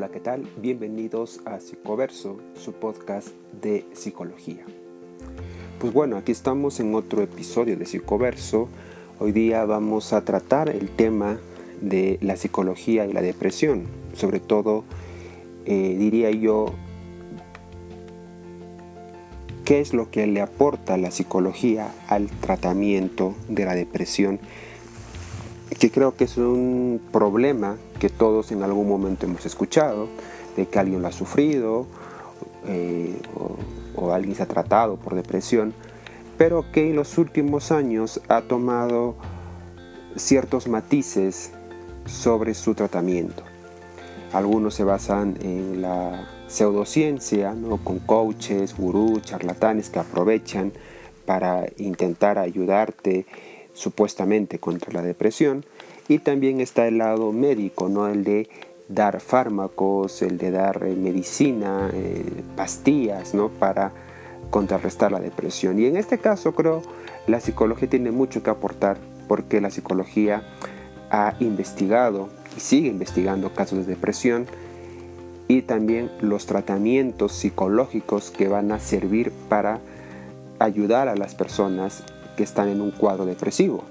Hola, ¿qué tal? Bienvenidos a Psicoverso, su podcast de psicología. Pues bueno, aquí estamos en otro episodio de Psicoverso. Hoy día vamos a tratar el tema de la psicología y la depresión. Sobre todo, eh, diría yo, qué es lo que le aporta la psicología al tratamiento de la depresión, que creo que es un problema que todos en algún momento hemos escuchado, de que alguien lo ha sufrido eh, o, alguien se ha tratado por depresión, pero que en los últimos años ha tomado ciertos matices sobre su tratamiento. Algunos se basan en la pseudociencia, con coaches, gurús, charlatanes que aprovechan para intentar ayudarte supuestamente contra la depresión y también está el lado médico, ¿no? El de dar fármacos, el de dar eh, medicina, eh, pastillas, ¿no? Para contrarrestar la depresión. Y en este caso creo la psicología tiene mucho que aportar porque la psicología ha investigado y sigue investigando casos de depresión y también los tratamientos psicológicos que van a servir para ayudar a las personas que están en un cuadro depresivo.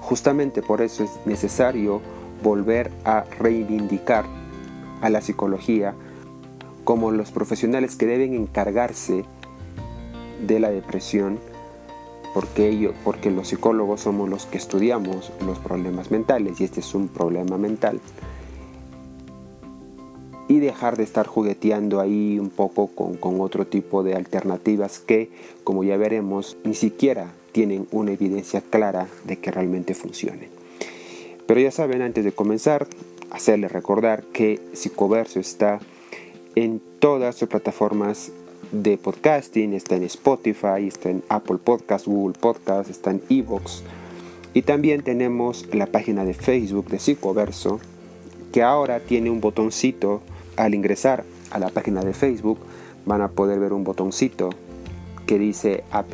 Justamente por eso es necesario volver a reivindicar a la psicología como los profesionales que deben encargarse de la depresión, porque, ello, porque los psicólogos somos los que estudiamos los problemas mentales y este es un problema mental. Y dejar de estar jugueteando ahí un poco con, con otro tipo de alternativas que, como ya veremos, ni siquiera tienen una evidencia clara de que realmente funcione. Pero ya saben, antes de comenzar, hacerles recordar que Psicoverso está en todas sus plataformas de podcasting, está en Spotify, está en Apple Podcast, Google Podcast, está en Evox. Y también tenemos la página de Facebook de Psicoverso, que ahora tiene un botoncito al ingresar a la página de Facebook, van a poder ver un botoncito que dice app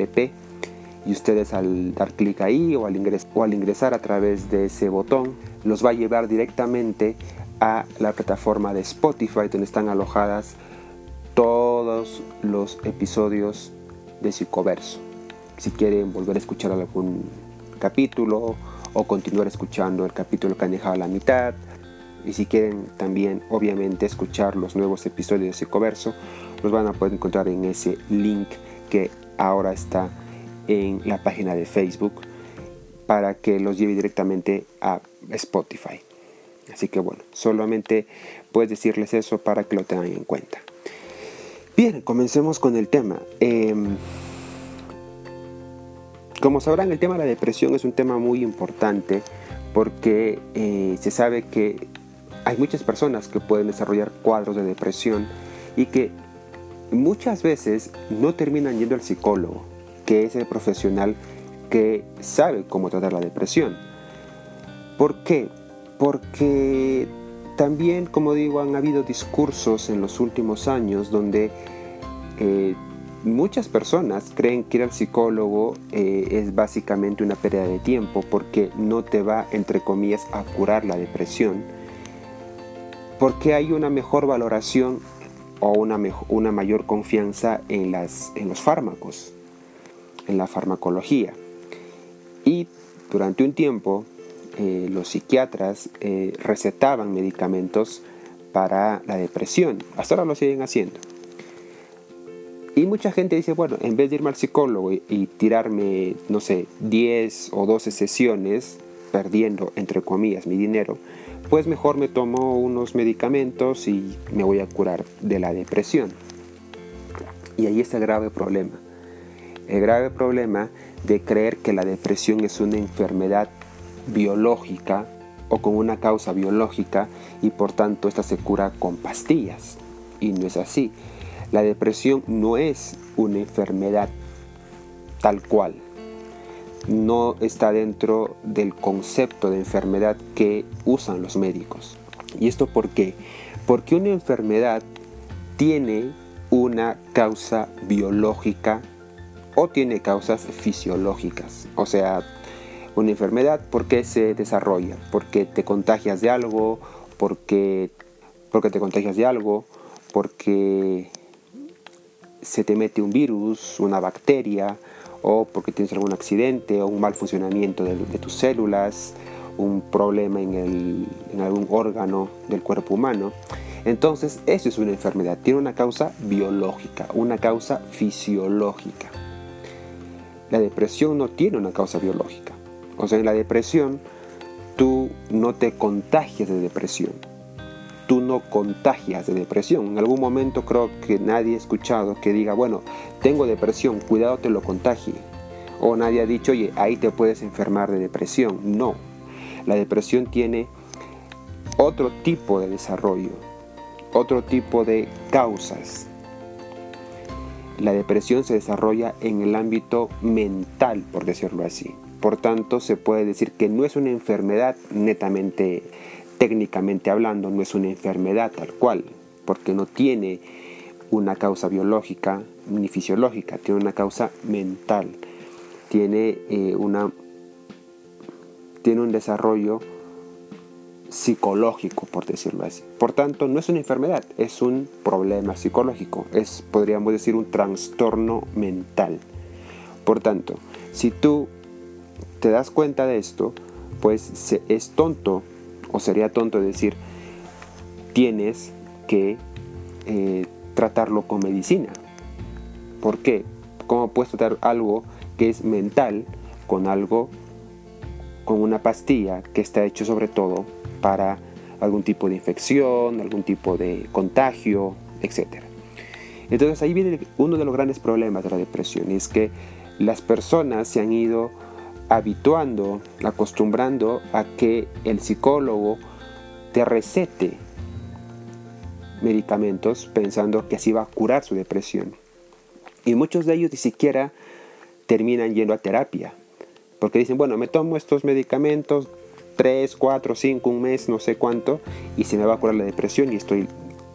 y ustedes al dar clic ahí o al, o al ingresar a través de ese botón los va a llevar directamente a la plataforma de Spotify donde están alojadas todos los episodios de Psicoverso. Si quieren volver a escuchar algún capítulo o continuar escuchando el capítulo que han dejado a la mitad, y si quieren también obviamente escuchar los nuevos episodios de Psicoverso, los van a poder encontrar en ese link que ahora está en la página de Facebook para que los lleve directamente a Spotify. Así que bueno, solamente puedes decirles eso para que lo tengan en cuenta. Bien, comencemos con el tema. Em, como sabrán, el tema de la depresión es un tema muy importante porque eh, se sabe que hay muchas personas que pueden desarrollar cuadros de depresión y que muchas veces no terminan yendo al psicólogo que es el profesional que sabe cómo tratar la depresión. ¿Por qué? Porque también, como digo, han habido discursos en los últimos años donde eh, muchas personas creen que ir al psicólogo eh, es básicamente una pérdida de tiempo porque no te va, entre comillas, a curar la depresión, porque hay una mejor valoración o una, una mayor confianza en, las, en los fármacos en la farmacología. Y durante un tiempo eh, los psiquiatras eh, recetaban medicamentos para la depresión. Hasta ahora lo siguen haciendo. Y mucha gente dice, bueno, en vez de irme al psicólogo y, y tirarme, no sé, 10 o 12 sesiones, perdiendo, entre comillas, mi dinero, pues mejor me tomo unos medicamentos y me voy a curar de la depresión. Y ahí está el grave problema el grave problema de creer que la depresión es una enfermedad biológica o con una causa biológica y por tanto esta se cura con pastillas. Y no es así. La depresión no es una enfermedad tal cual. No está dentro del concepto de enfermedad que usan los médicos. ¿Y esto por qué? Porque una enfermedad tiene una causa biológica o tiene causas fisiológicas. O sea, una enfermedad, ¿por qué se desarrolla? Porque te contagias de algo porque, porque te contagias de algo, porque se te mete un virus, una bacteria, o porque tienes algún accidente o un mal funcionamiento de, tus células, un problema en, en algún órgano del cuerpo humano. Entonces, eso es una enfermedad, tiene una causa biológica, una causa fisiológica. La depresión no tiene una causa biológica. O sea, en la depresión tú no te contagias de depresión. Tú no contagias de depresión. En algún momento creo que nadie ha escuchado que diga, bueno, tengo depresión, cuidado te lo contagie. O nadie ha dicho, oye, ahí te puedes enfermar de depresión. No. La depresión tiene otro tipo de desarrollo, otro tipo de causas. La depresión se desarrolla en el ámbito mental, por decirlo así. Por tanto, se puede decir que no es una enfermedad netamente, técnicamente hablando, no es una enfermedad tal cual, porque no tiene una causa biológica ni fisiológica, tiene una causa mental, tiene, eh, una, tiene un desarrollo psicológico, por decirlo así. Por tanto, no es una enfermedad, es un problema psicológico, es, podríamos decir, un trastorno mental. Por tanto, si tú te das cuenta de esto, pues es tonto, o sería tonto decir, tienes que eh, tratarlo con medicina. ¿Por qué? ¿Cómo puedes tratar algo que es mental con algo, con una pastilla que está hecho sobre todo para algún tipo de infección, algún tipo de contagio, etc. Entonces ahí viene uno de los grandes problemas de la depresión y es que las personas se han ido habituando, acostumbrando a que el psicólogo te recete medicamentos pensando que así va a curar su depresión. Y muchos de ellos ni siquiera terminan yendo a terapia, porque dicen, bueno, me tomo estos medicamentos 3, 4, 5, un mes, no sé cuánto, y se me va a curar la depresión y estoy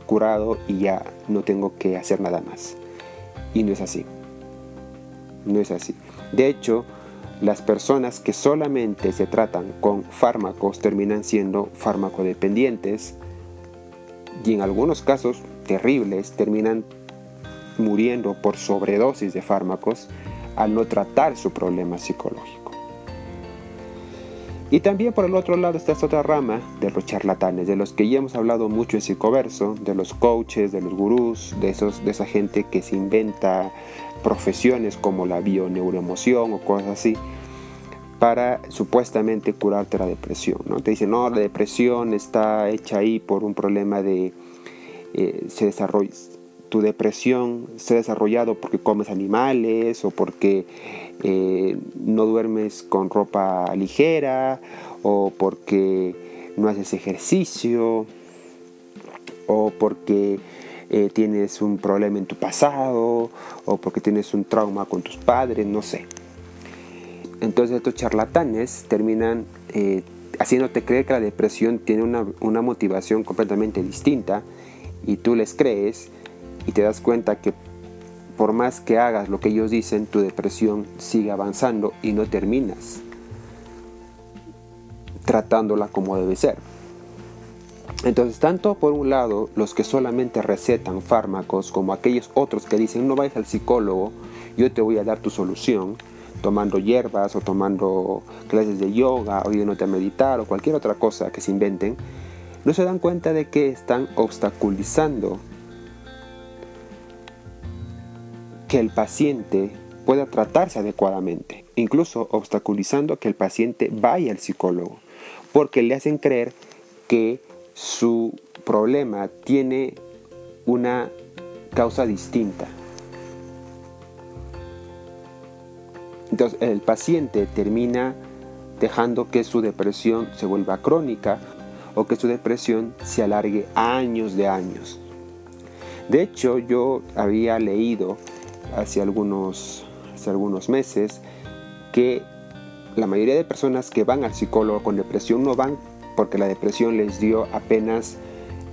curado y ya no tengo que hacer nada más. Y no es así. No es así. De hecho, las personas que solamente se tratan con fármacos terminan siendo farmacodependientes y en algunos casos terribles terminan muriendo por sobredosis de fármacos al no tratar su problema psicológico. Y también por el otro lado está esta otra rama de los charlatanes, de los que ya hemos hablado mucho en Psicoverso, de los coaches, de los gurús, de, esos, de esa gente que se inventa profesiones como la bioneuroemoción o cosas así, para supuestamente curarte la depresión. ¿no? Te dicen, no, la depresión está hecha ahí por un problema de... Eh, se desarrolla, tu depresión se ha desarrollado porque comes animales o porque eh, no duermes con ropa ligera o porque no haces ejercicio o porque eh, tienes un problema en tu pasado o porque tienes un trauma con tus padres, no sé. Entonces estos charlatanes terminan eh, haciéndote creer que la depresión tiene una, una motivación completamente distinta y tú les crees y te das cuenta que por más que hagas lo que ellos dicen, tu depresión sigue avanzando y no terminas tratándola como debe ser. Entonces, tanto por un lado los que solamente recetan fármacos como aquellos otros que dicen no vayas al psicólogo, yo te voy a dar tu solución, tomando hierbas o tomando clases de yoga o yéndote a meditar o cualquier otra cosa que se inventen, no se dan cuenta de que están obstaculizando que el paciente pueda tratarse adecuadamente, incluso obstaculizando que el paciente vaya al psicólogo, porque le hacen creer que su problema tiene una causa distinta. Entonces el paciente termina dejando que su depresión se vuelva crónica o que su depresión se alargue años de años. De hecho, yo había leído hace algunos, hace algunos meses que la mayoría de personas que van al psicólogo con depresión no van porque la depresión les dio apenas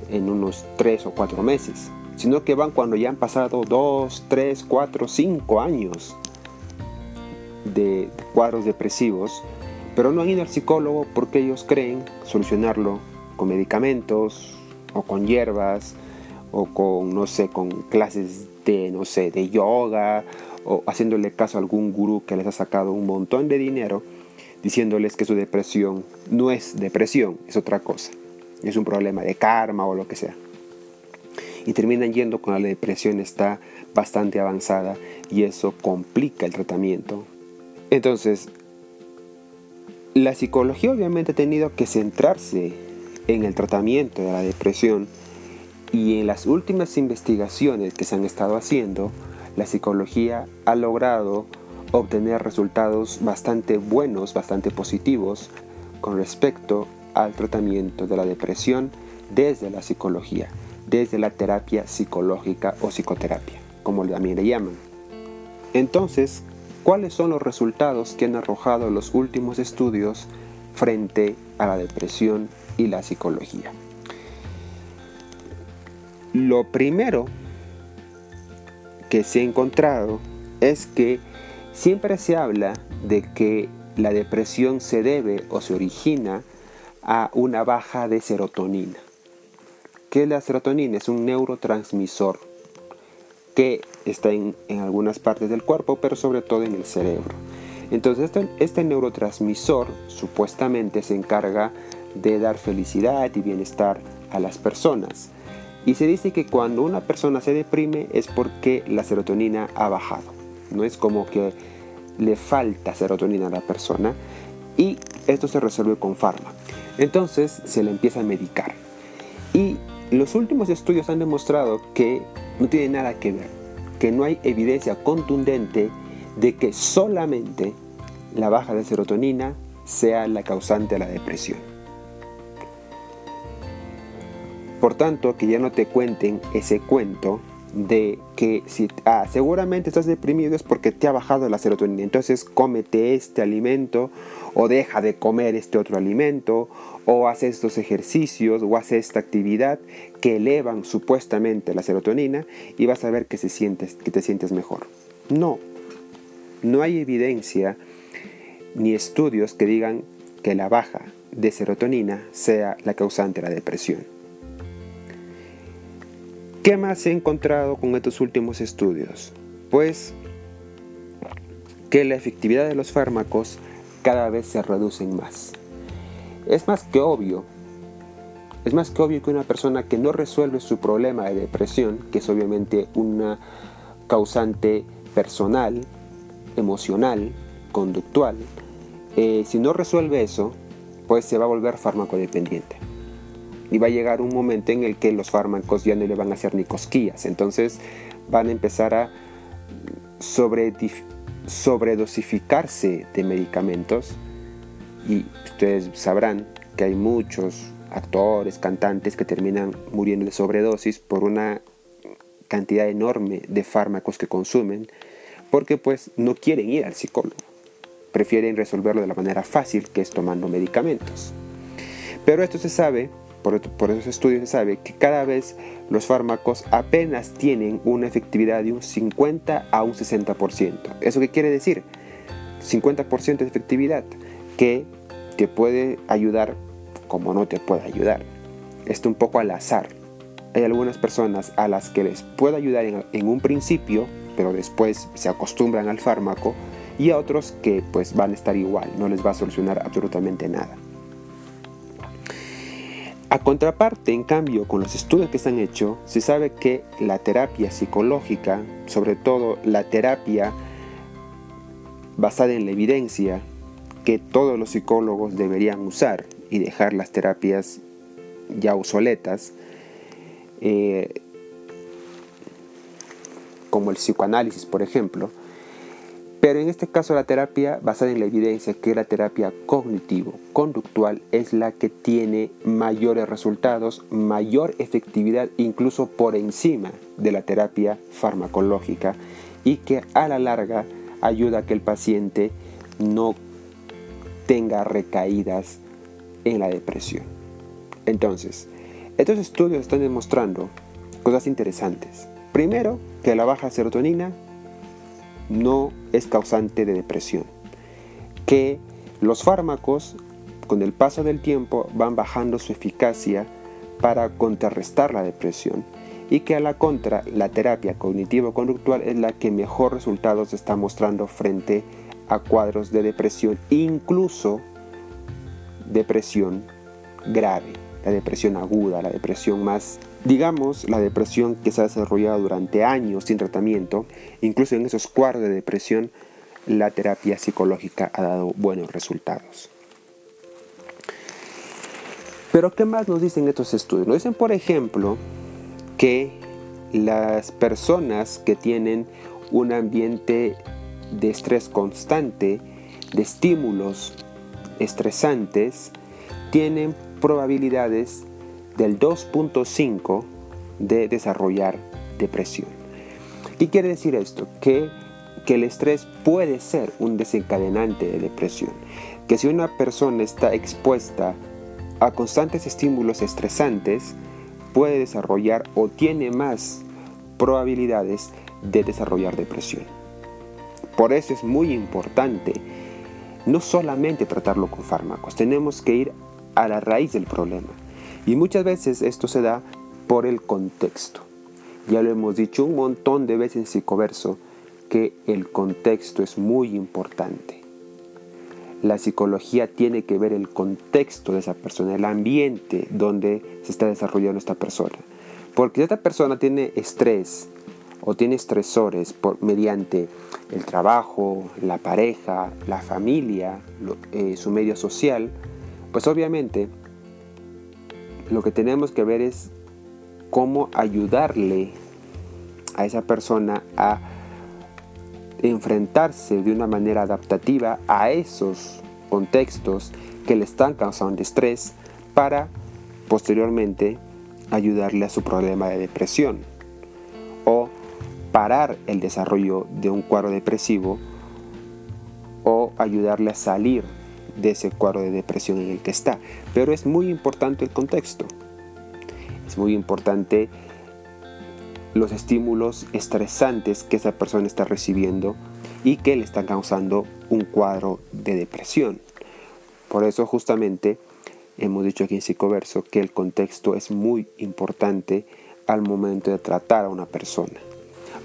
en unos 3 o 4 meses, sino que van cuando ya han pasado 2, 3, 4, 5 años de cuadros depresivos, pero no han ido al psicólogo porque ellos creen solucionarlo con medicamentos o con hierbas o con, no sé, con clases de, no sé, de yoga o haciéndole caso a algún gurú que les ha sacado un montón de dinero diciéndoles que su depresión no es depresión, es otra cosa. Es un problema de karma o lo que sea. Y terminan yendo cuando la depresión está bastante avanzada y eso complica el tratamiento. Entonces, la psicología obviamente ha tenido que centrarse en el tratamiento de la depresión y en las últimas investigaciones que se han estado haciendo, la psicología ha logrado obtener resultados bastante buenos, bastante positivos con respecto al tratamiento de la depresión desde la psicología, desde la terapia psicológica o psicoterapia, como también le llaman. Entonces, ¿cuáles son los resultados que han arrojado los últimos estudios frente a la depresión y la psicología? Lo primero que se ha encontrado es que siempre se habla de que la depresión se debe o se origina a una baja de serotonina. ¿Qué es la serotonina? Es un neurotransmisor que está en, algunas partes del cuerpo, pero sobre todo en el cerebro. Entonces este, este neurotransmisor supuestamente se encarga de dar felicidad y bienestar a las personas. Y se dice que cuando una persona se deprime es porque la serotonina ha bajado. No es como que le falta serotonina a la persona y esto se resuelve con fármaco. Entonces se le empieza a medicar. Y los últimos estudios han demostrado que no tiene nada que ver, que no hay evidencia contundente de que solamente la baja de serotonina sea la causante de la depresión. Por tanto, que ya no te cuenten ese cuento de que si ah, seguramente estás deprimido es porque te ha bajado la serotonina. Entonces cómete este alimento o deja de comer este otro alimento o haz estos ejercicios o haz esta actividad que elevan supuestamente la serotonina y vas a ver que, se sientes, que te sientes mejor. No, no hay evidencia ni estudios que digan que la baja de serotonina sea la causante de la depresión. ¿Qué más he encontrado con estos últimos estudios? Pues que la efectividad de los fármacos cada vez se reducen más. Es más que obvio, es más que obvio que una persona que no resuelve su problema de depresión, que es obviamente una causante personal, emocional, conductual, eh, si no resuelve eso, pues se va a volver fármaco-dependiente y va a llegar un momento en el que los fármacos ya no le van a hacer ni cosquillas. Entonces van a empezar a sobredosificarse de medicamentos y ustedes sabrán que hay muchos actores, cantantes que terminan muriendo de sobredosis por una cantidad enorme de fármacos que consumen porque pues no quieren ir al psicólogo. Prefieren resolverlo de la manera fácil que es tomando medicamentos. Pero esto se sabe por, esos estudios se sabe que cada vez los fármacos apenas tienen una efectividad de un 50 a un 60%. ¿Eso qué quiere decir? 50% de efectividad que te puede ayudar como no te puede ayudar. Esto un poco al azar. Hay algunas personas a las que les puede ayudar en, un principio, pero después se acostumbran al fármaco, y a otros que pues van a estar igual, no les va a solucionar absolutamente nada. A contraparte, en cambio, con los estudios que se han hecho, se sabe que la terapia psicológica, sobre todo la terapia basada en la evidencia, que todos los psicólogos deberían usar y dejar las terapias ya obsoletas, eh, como el psicoanálisis, por ejemplo, pero en este caso la terapia basada en la evidencia, que la terapia cognitivo-conductual es la que tiene mayores resultados, mayor efectividad incluso por encima de la terapia farmacológica y que a la larga ayuda a que el paciente no tenga recaídas en la depresión. Entonces, estos estudios están demostrando cosas interesantes. Primero, que la baja serotonina no es causante de depresión. Que los fármacos con el paso del tiempo van bajando su eficacia para contrarrestar la depresión y que a la contra la terapia cognitivo-conductual es la que mejor resultados está mostrando frente a cuadros de depresión, incluso depresión grave, la depresión aguda, la depresión más, digamos, la depresión que se ha desarrollado durante años sin tratamiento, incluso en esos cuadros de depresión, la terapia psicológica ha dado buenos resultados. Pero ¿qué más nos dicen estos estudios? Nos dicen, por ejemplo, que las personas que tienen un ambiente de estrés constante, de estímulos estresantes, tienen probabilidades del 2.5 de desarrollar depresión. ¿Qué quiere decir esto? Que, que el estrés puede ser un desencadenante de depresión. Que si una persona está expuesta a constantes estímulos estresantes, puede desarrollar o tiene más probabilidades de desarrollar depresión. Por eso es muy importante no solamente tratarlo con fármacos, tenemos que ir a la raíz del problema. Y muchas veces esto se da por el contexto. Ya lo hemos dicho un montón de veces en psicoverso que el contexto es muy importante. La psicología tiene que ver el contexto de esa persona, el ambiente donde se está desarrollando esta persona. Porque si esta persona tiene estrés o tiene estresores por, mediante el trabajo, la pareja, la familia, eh, su medio social, pues obviamente lo que tenemos que ver es cómo ayudarle a esa persona a enfrentarse de una manera adaptativa a esos contextos que le están causando estrés para posteriormente ayudarle a su problema de depresión o parar el desarrollo de un cuadro depresivo o ayudarle a salir de ese cuadro de depresión en el que está. Pero es muy importante el contexto. Es muy importante los estímulos estresantes que esa persona está recibiendo y que le están causando un cuadro de depresión. Por eso justamente hemos dicho aquí en Psicoverso que el contexto es muy importante al momento de tratar a una persona.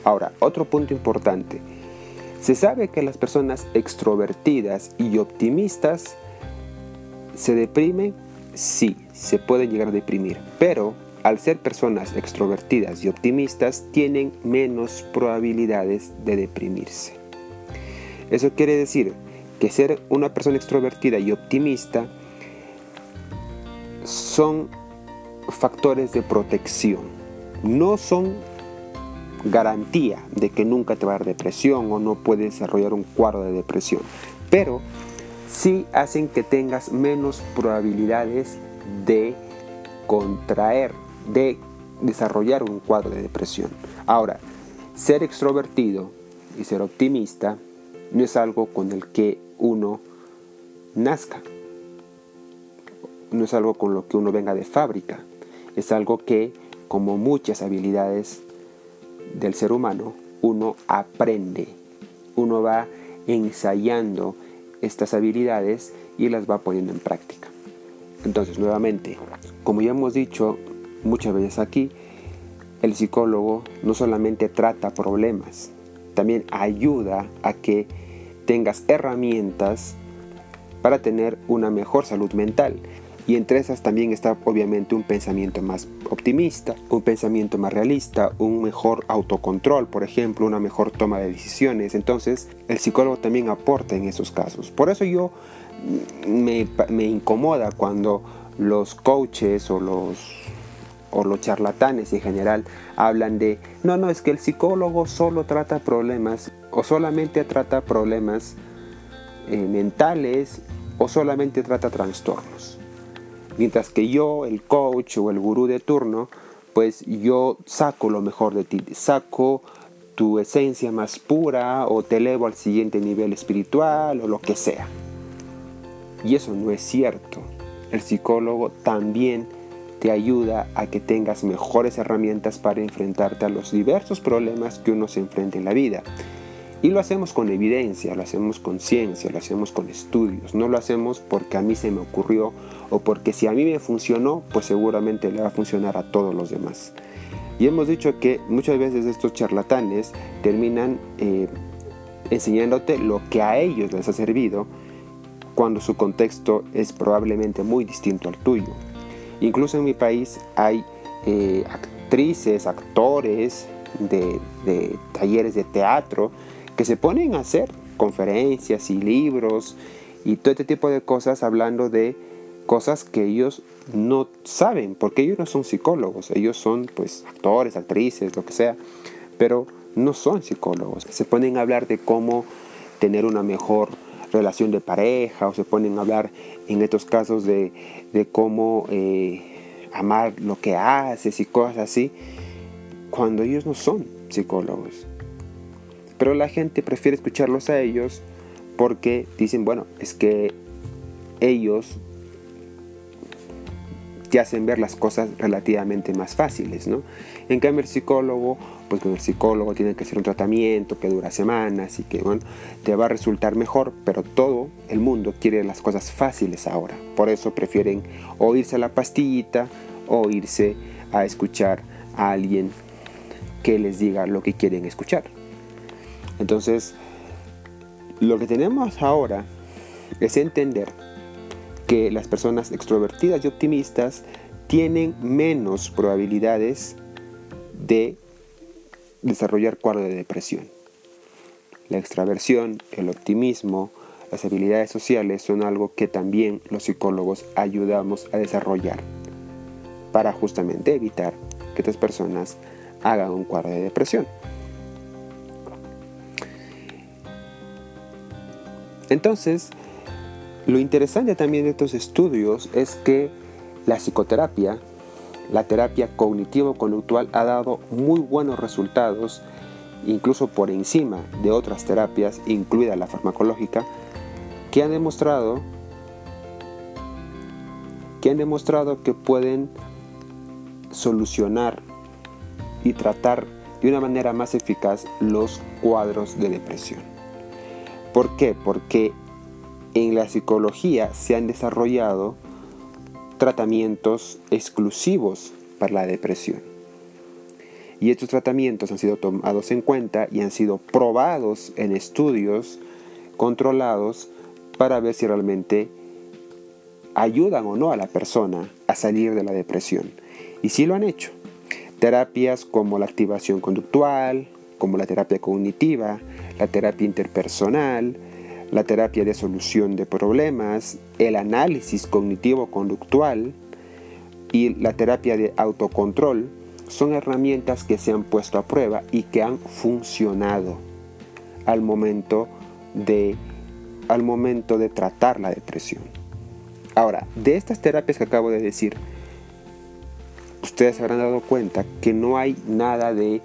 Ahora, otro punto importante. Se sabe que las personas extrovertidas y optimistas se deprimen, sí, se pueden llegar a deprimir, pero al ser personas extrovertidas y optimistas, tienen menos probabilidades de deprimirse. Eso quiere decir que ser una persona extrovertida y optimista son factores de protección, no son garantía de que nunca te va a dar depresión o no puedes desarrollar un cuadro de depresión, pero sí hacen que tengas menos probabilidades de contraer de desarrollar un cuadro de depresión. Ahora, ser extrovertido y ser optimista no es algo con el que uno nazca. No es algo con lo que uno venga de fábrica. Es algo que, como muchas habilidades del ser humano, uno aprende. Uno va ensayando estas habilidades y las va poniendo en práctica. Entonces, nuevamente, como ya hemos dicho, muchas veces aquí, el psicólogo no solamente trata problemas, también ayuda a que tengas herramientas para tener una mejor salud mental. Y entre esas también está obviamente un pensamiento más optimista, un pensamiento más realista, un mejor autocontrol, por ejemplo, una mejor toma de decisiones. Entonces, el psicólogo también aporta en esos casos. Por eso yo me, incomoda cuando los coaches o los o los charlatanes en general hablan de, no, no, es que el psicólogo solo trata problemas o solamente trata problemas eh, mentales o solamente trata trastornos. Mientras que yo, el coach o el gurú de turno, pues yo saco lo mejor de ti, saco tu esencia más pura o te elevo al siguiente nivel espiritual o lo que sea. Y eso no es cierto. El psicólogo también te ayuda a que tengas mejores herramientas para enfrentarte a los diversos problemas que uno se enfrenta en la vida. Y lo hacemos con evidencia, lo hacemos con ciencia, lo hacemos con estudios. No lo hacemos porque a mí se me ocurrió o porque si a mí me funcionó, pues seguramente le va a funcionar a todos los demás. Y hemos dicho que muchas veces estos charlatanes terminan eh, enseñándote lo que a ellos les ha servido cuando su contexto es probablemente muy distinto al tuyo. Incluso en mi país hay eh, actrices, actores de, de talleres de teatro que se ponen a hacer conferencias y libros y todo este tipo de cosas hablando de cosas que ellos no saben, porque ellos no son psicólogos, ellos son pues actores, actrices, lo que sea, pero no son psicólogos. Se ponen a hablar de cómo tener una mejor relación de pareja o se ponen a hablar en estos casos de, cómo eh, amar lo que haces y cosas así, cuando ellos no son psicólogos. Pero la gente prefiere escucharlos a ellos porque dicen, bueno, es que ellos te hacen ver las cosas relativamente más fáciles, ¿no? En cambio el psicólogo, pues con el psicólogo tiene que hacer un tratamiento que dura semanas y que, bueno, te va a resultar mejor, pero todo el mundo quiere las cosas fáciles ahora. Por eso prefieren o irse a la pastillita o irse a escuchar a alguien que les diga lo que quieren escuchar. Entonces, lo que tenemos ahora es entender que las personas extrovertidas y optimistas tienen menos probabilidades de desarrollar cuadro de depresión. La extraversión, el optimismo, las habilidades sociales son algo que también los psicólogos ayudamos a desarrollar para justamente evitar que estas personas hagan un cuadro de depresión. Entonces, lo interesante también de estos estudios es que la psicoterapia, la terapia cognitivo-conductual ha dado muy buenos resultados, incluso por encima de otras terapias, incluida la farmacológica, que han demostrado que han demostrado que pueden solucionar y tratar de una manera más eficaz los cuadros de depresión. ¿Por qué? Porque en la psicología se han desarrollado tratamientos exclusivos para la depresión. Y estos tratamientos han sido tomados en cuenta y han sido probados en estudios controlados para ver si realmente ayudan o no a la persona a salir de la depresión. Y sí lo han hecho. Terapias como la activación conductual, como la terapia cognitiva, la terapia interpersonal, la terapia de solución de problemas, el análisis cognitivo-conductual y la terapia de autocontrol son herramientas que se han puesto a prueba y que han funcionado al momento de, al momento de tratar la depresión. Ahora, de estas terapias que acabo de decir, ustedes se habrán dado cuenta que no hay nada de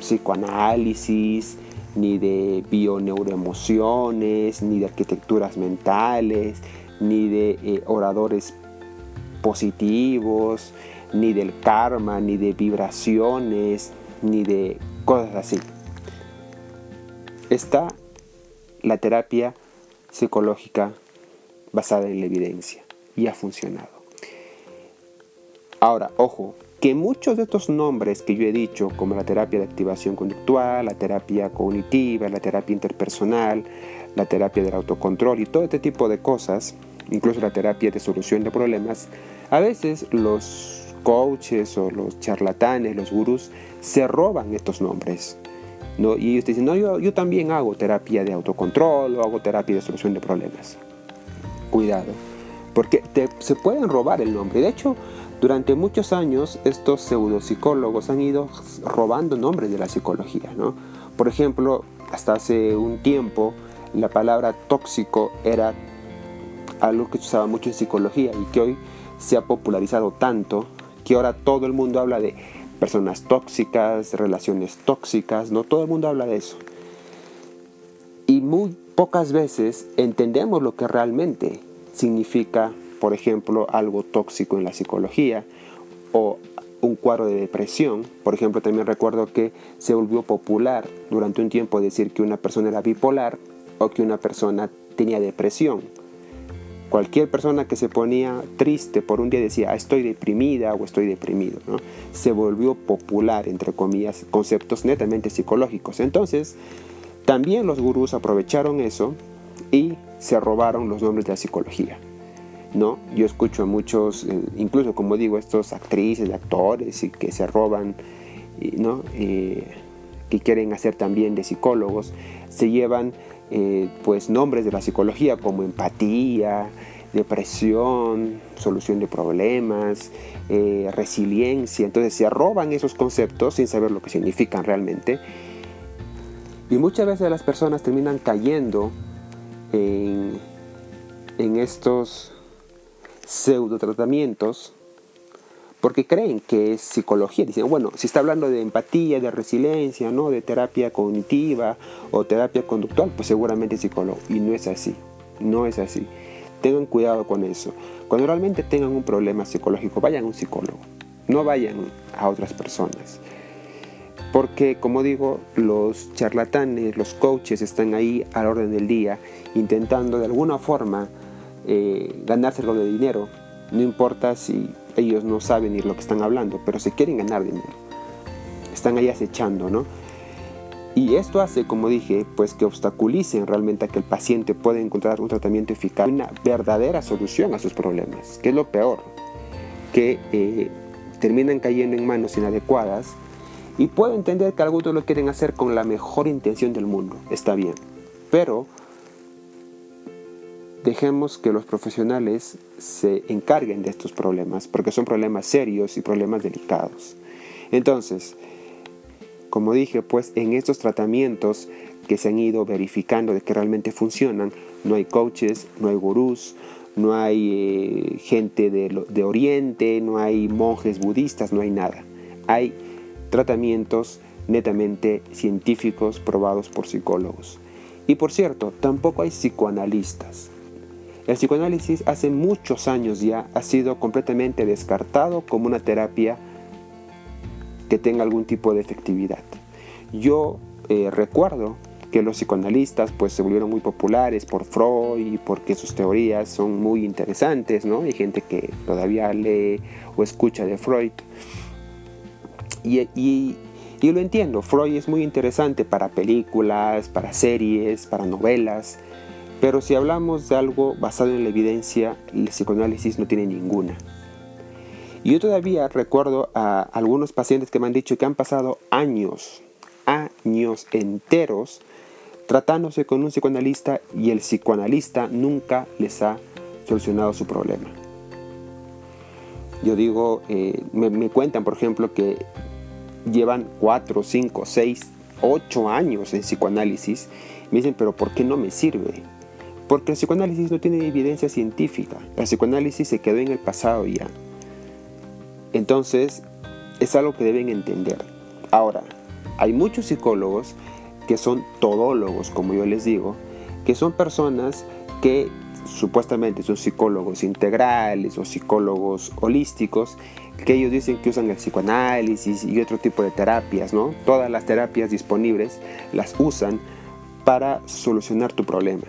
psicoanálisis, ni de bioneuroemociones, ni de arquitecturas mentales, ni de eh, oradores positivos, ni del karma, ni de vibraciones, ni de cosas así. Está la terapia psicológica basada en la evidencia y ha funcionado. Ahora, ojo, que muchos de estos nombres que yo he dicho, como la terapia de activación conductual, la terapia cognitiva, la terapia interpersonal, la terapia del autocontrol y todo este tipo de cosas, incluso la terapia de solución de problemas, a veces los coaches o los charlatanes, los gurús, se roban estos nombres. ¿no? Y ellos dicen, no, yo, yo también hago terapia de autocontrol o hago terapia de solución de problemas. Cuidado, porque se pueden robar el nombre. De hecho, durante muchos años estos pseudopsicólogos han ido robando nombres de la psicología. ¿no? Por ejemplo, hasta hace un tiempo la palabra tóxico era algo que se usaba mucho en psicología y que hoy se ha popularizado tanto que ahora todo el mundo habla de personas tóxicas, relaciones tóxicas, no todo el mundo habla de eso. Y muy pocas veces entendemos lo que realmente significa por ejemplo, algo tóxico en la psicología o un cuadro de depresión. Por ejemplo, también recuerdo que se volvió popular durante un tiempo decir que una persona era bipolar o que una persona tenía depresión. Cualquier persona que se ponía triste por un día decía, ah, estoy deprimida o estoy deprimido. Se volvió popular, entre comillas, conceptos netamente psicológicos. Entonces, también los gurús aprovecharon eso y se robaron los nombres de la psicología. ¿no? Yo escucho a muchos, eh, incluso como digo, estos actrices, actores y que se roban, ¿no? Eh, que quieren hacer también de psicólogos, se llevan eh, pues nombres de la psicología como empatía, depresión, solución de problemas, resiliencia. Entonces se roban esos conceptos sin saber lo que significan realmente. Y muchas veces las personas terminan cayendo en, en estos pseudo tratamientos porque creen que es psicología. Dicen, bueno, si está hablando de empatía, de resiliencia, ¿no? de terapia cognitiva o terapia conductual, pues seguramente es psicólogo. Y no es así. No es así. Tengan cuidado con eso. Cuando realmente tengan un problema psicológico, vayan a un psicólogo. No vayan a otras personas. Porque, como digo, los charlatanes, los coaches están ahí al orden del día, intentando de alguna forma eh, ganarse algo de dinero. No importa si ellos no saben ni lo que están hablando, pero se quieren ganar dinero. Están ahí acechando, ¿no? Y esto hace, como dije, pues que obstaculicen realmente a que el paciente pueda encontrar un tratamiento eficaz, una verdadera solución a sus problemas, que es lo peor, que eh, terminan cayendo en manos inadecuadas. Y puedo entender que algunos lo quieren hacer con la mejor intención del mundo, está bien, pero dejemos que los profesionales se encarguen de estos problemas, porque son problemas serios y problemas delicados. Entonces, como dije, pues en estos tratamientos que se han ido verificando de que realmente funcionan, no hay coaches, no hay gurús, no hay eh, gente de, de Oriente, no hay monjes budistas, no hay nada. Hay tratamientos netamente científicos probados por psicólogos. Y por cierto, tampoco hay psicoanalistas. El psicoanálisis hace muchos años ya ha sido completamente descartado como una terapia que tenga algún tipo de efectividad. Yo eh, recuerdo que los psicoanalistas pues se volvieron muy populares por Freud y porque sus teorías son muy interesantes, ¿no? Hay gente que todavía lee o escucha de Freud. Y, y, lo entiendo, Freud es muy interesante para películas, para series, para novelas, pero si hablamos de algo basado en la evidencia, el psicoanálisis no tiene ninguna. Yo todavía recuerdo a algunos pacientes que me han dicho que han pasado años, años enteros tratándose con un psicoanalista y el psicoanalista nunca les ha solucionado su problema. Yo digo, eh, me, me, cuentan, por ejemplo, que llevan 4, 5, 6, 8 años en psicoanálisis. Me dicen, pero ¿por qué no me sirve? Porque el psicoanálisis no tiene evidencia científica. El psicoanálisis se quedó en el pasado ya. Entonces, es algo que deben entender. Ahora, hay muchos psicólogos que son todólogos, como yo les digo, que son personas que supuestamente son psicólogos integrales o psicólogos holísticos, que ellos dicen que usan el psicoanálisis y otro tipo de terapias, ¿no? Todas las terapias disponibles las usan para solucionar tu problema.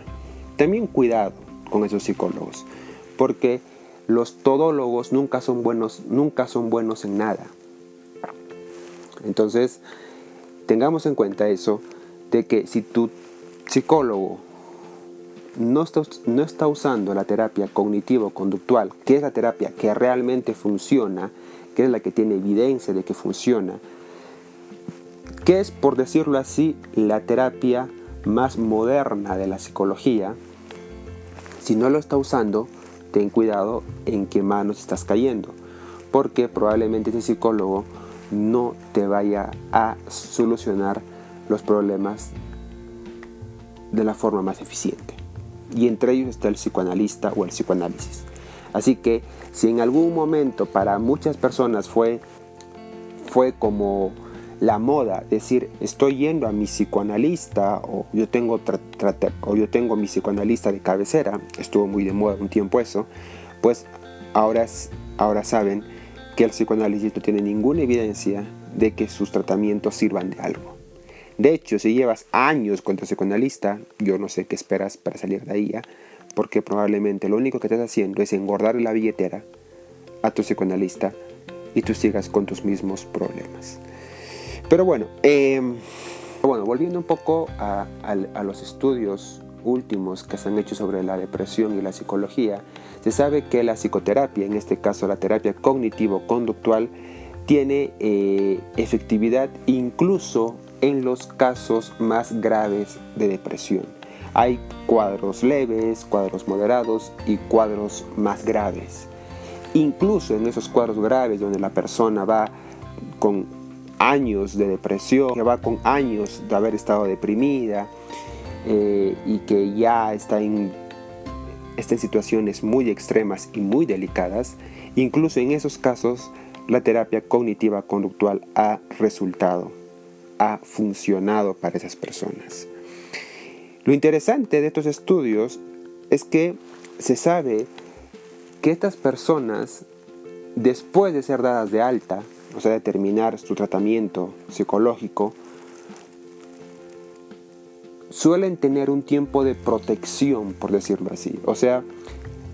También cuidado con esos psicólogos, porque los todólogos nunca son buenos, nunca son buenos en nada. Entonces, tengamos en cuenta eso, de que si tu psicólogo no está, no está usando la terapia cognitivo-conductual, que es la terapia que realmente funciona, que es la que tiene evidencia de que funciona, que es, por decirlo así, la terapia más moderna de la psicología, si no lo está usando, ten cuidado en qué manos estás cayendo, porque probablemente ese psicólogo no te vaya a solucionar los problemas de la forma más eficiente. Y entre ellos está el psicoanalista o el psicoanálisis. Así que si en algún momento para muchas personas fue, fue como la moda, decir, estoy yendo a mi psicoanalista o yo tengo, o yo tengo mi psicoanalista de cabecera, estuvo muy de moda un tiempo eso, pues ahora, ahora saben que el psicoanálisis no tiene ninguna evidencia de que sus tratamientos sirvan de algo. De hecho, si llevas años con tu psicoanalista, yo no sé qué esperas para salir de ahí, ¿eh? porque probablemente lo único que estás haciendo es engordar la billetera a tu psicoanalista y tú sigas con tus mismos problemas. Pero bueno, em, bueno volviendo un poco a, a los estudios últimos que se han hecho sobre la depresión y la psicología, se sabe que la psicoterapia, en este caso la terapia cognitivo-conductual, tiene eh, efectividad incluso en los casos más graves de depresión. Hay cuadros leves, cuadros moderados y cuadros más graves. Incluso en esos cuadros graves donde la persona va con años de depresión, que va con años de haber estado deprimida eh, y que ya está en, está en situaciones muy extremas y muy delicadas, incluso en esos casos la terapia cognitiva conductual ha resultado, ha funcionado para esas personas. Lo interesante de estos estudios es que se sabe que estas personas, después de ser dadas de alta, o sea, de terminar su tratamiento psicológico, suelen tener un tiempo de protección, por decirlo así. O sea,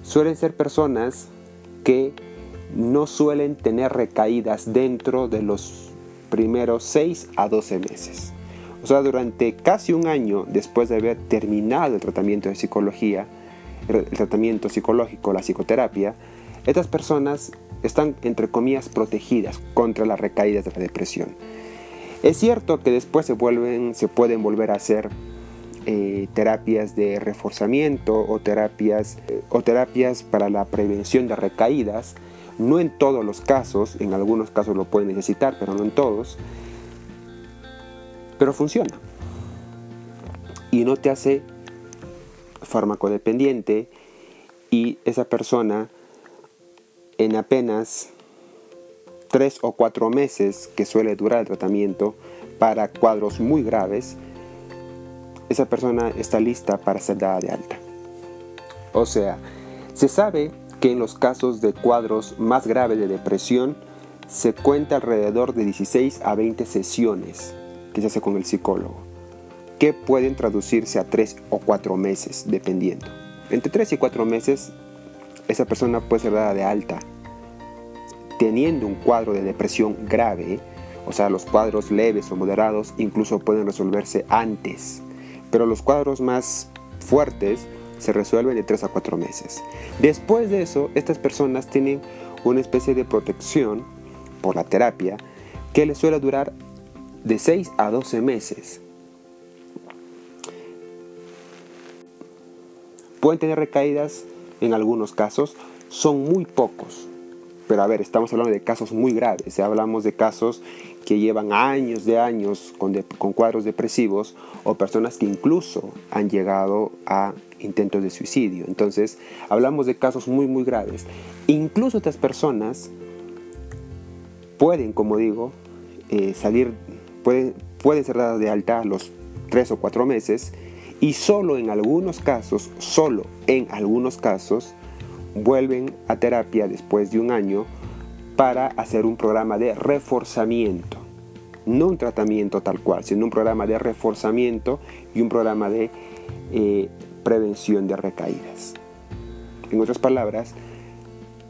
suelen ser personas que no suelen tener recaídas dentro de los primeros 6 a 12 meses. O sea, durante casi un año después de haber terminado el tratamiento de psicología, el tratamiento psicológico, la psicoterapia, estas personas están, entre comillas, protegidas contra las recaídas de la depresión. Es cierto que después se, pueden volver a hacer eh, terapias de reforzamiento o terapias, eh, o terapias para la prevención de recaídas, no en todos los casos, en algunos casos lo pueden necesitar, pero no en todos. Pero funciona. Y no te hace farmacodependiente y esa persona en apenas tres o cuatro meses que suele durar el tratamiento para cuadros muy graves, esa persona está lista para ser dada de alta. O sea, se sabe que en los casos de cuadros más graves de depresión se cuenta alrededor de 16 a 20 sesiones que se hace con el psicólogo, que pueden traducirse a 3 o 4 meses, dependiendo. Entre 3 y 4 meses, esa persona puede ser dada de alta, teniendo un cuadro de depresión grave, o sea, los cuadros leves o moderados incluso pueden resolverse antes, pero los cuadros más fuertes se resuelven de 3 a 4 meses. Después de eso, estas personas tienen una especie de protección por la terapia que les suele durar de 6 a 12 meses. Pueden tener recaídas en algunos casos, son muy pocos. Pero a ver, estamos hablando de casos muy graves. Hablamos de casos que llevan años de años con, con cuadros depresivos o personas que incluso han llegado a intentos de suicidio. Entonces, hablamos de casos muy, muy graves. Incluso estas personas pueden, como digo, eh, salir, pueden, pueden ser dadas de alta a los tres o cuatro meses y solo en algunos casos, solo en algunos casos, vuelven a terapia después de un año para hacer un programa de reforzamiento. No un tratamiento tal cual, sino un programa de reforzamiento y un programa de eh, prevención de recaídas. En otras palabras,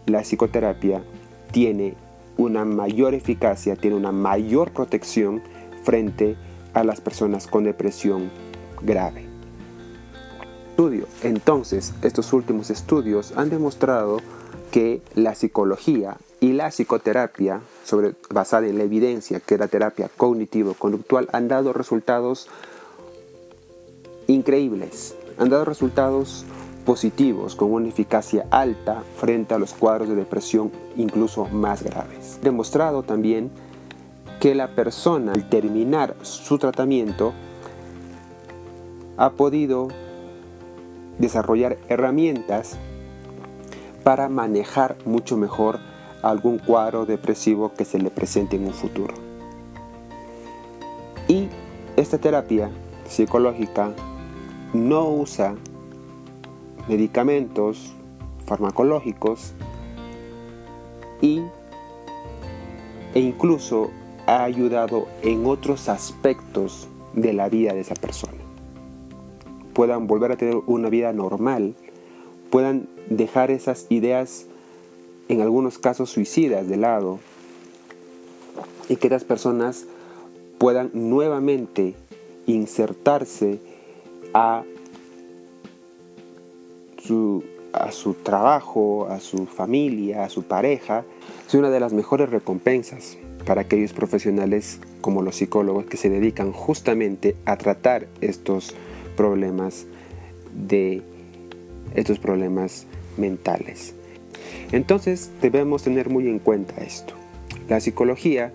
la psicoterapia tiene una mayor eficacia, tiene una mayor protección frente a las personas con depresión grave. Entonces, estos últimos estudios han demostrado que la psicología y la psicoterapia, sobre, basada en la evidencia que la terapia cognitivo-conductual, han dado resultados increíbles han dado resultados positivos con una eficacia alta frente a los cuadros de depresión incluso más graves. Demostrado también que la persona al terminar su tratamiento ha podido desarrollar herramientas para manejar mucho mejor algún cuadro depresivo que se le presente en un futuro. Y esta terapia psicológica no usa medicamentos farmacológicos y e incluso ha ayudado en otros aspectos de la vida de esa persona. Puedan volver a tener una vida normal, puedan dejar esas ideas, en algunos casos suicidas, de lado, y que las personas puedan nuevamente insertarse a su, a su trabajo, a su familia, a su pareja, es una de las mejores recompensas para aquellos profesionales como los psicólogos que se dedican justamente a tratar estos problemas de estos problemas mentales. Entonces debemos tener muy en cuenta esto. La psicología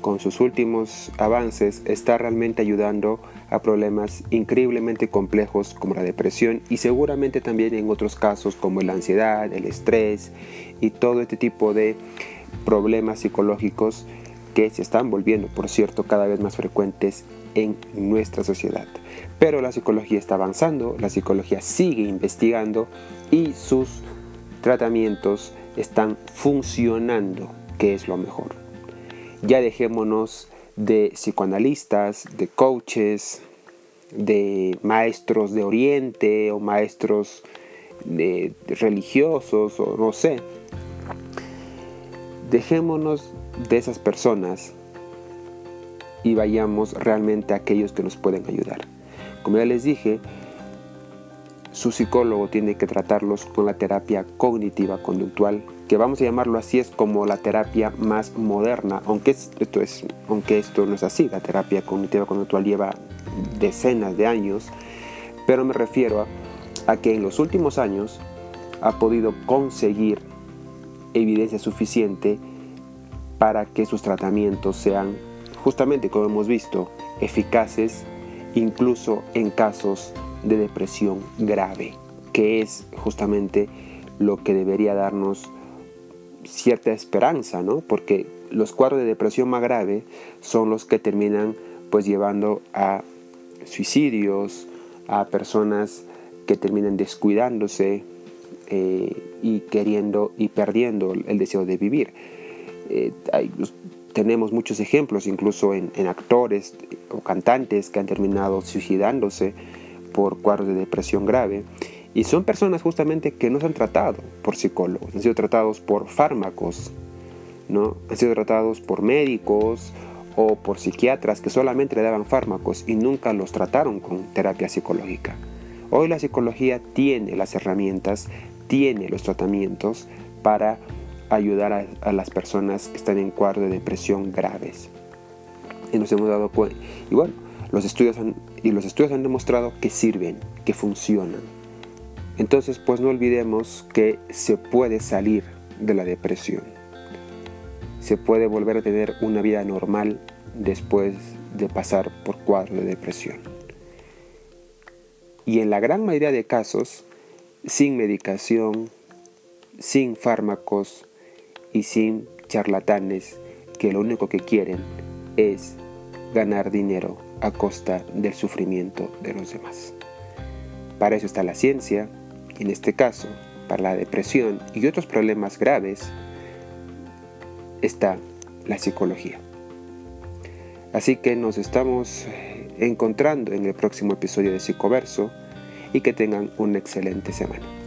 con sus últimos avances está realmente ayudando a problemas increíblemente complejos como la depresión y seguramente también en otros casos como la ansiedad, el estrés y todo este tipo de problemas psicológicos que se están volviendo, por cierto, cada vez más frecuentes en nuestra sociedad. Pero la psicología está avanzando, la psicología sigue investigando y sus tratamientos están funcionando, que es lo mejor. Ya dejémonos de psicoanalistas, de coaches, de maestros de Oriente o maestros de religiosos o no sé. Dejémonos de esas personas y vayamos realmente a aquellos que nos pueden ayudar. Como ya les dije, su psicólogo tiene que tratarlos con la terapia cognitiva conductual, que vamos a llamarlo así, es como la terapia más moderna, aunque esto, es, aunque esto no es así, la terapia cognitiva conductual lleva decenas de años, pero me refiero a, a que en los últimos años ha podido conseguir evidencia suficiente para que sus tratamientos sean, justamente como hemos visto, eficaces incluso en casos de depresión grave, que es justamente lo que debería darnos cierta esperanza, ¿no? Porque los cuadros de depresión más grave son los que terminan pues llevando a suicidios, a personas que terminan descuidándose eh, y queriendo y perdiendo el deseo de vivir. Eh, tenemos muchos ejemplos, incluso en, actores o cantantes que han terminado suicidándose por cuadros de depresión grave. Y son personas justamente que no se han tratado por psicólogos, han sido tratados por fármacos, ¿no? han sido tratados por médicos o por psiquiatras que solamente le daban fármacos y nunca los trataron con terapia psicológica. Hoy la psicología tiene las herramientas, tiene los tratamientos para ayudar a, las personas que están en cuadro de depresión graves. Y nos hemos dado cuenta, y bueno, los estudios y los estudios han demostrado que sirven, que funcionan. Entonces, pues no olvidemos que se puede salir de la depresión. Se puede volver a tener una vida normal después de pasar por cuadro de depresión. Y en la gran mayoría de casos, sin medicación, sin fármacos y sin charlatanes que lo único que quieren es ganar dinero a costa del sufrimiento de los demás. Para eso está la ciencia, en este caso, para la depresión y otros problemas graves, está la psicología. Así que nos estamos encontrando en el próximo episodio de Psicoverso y que tengan una excelente semana.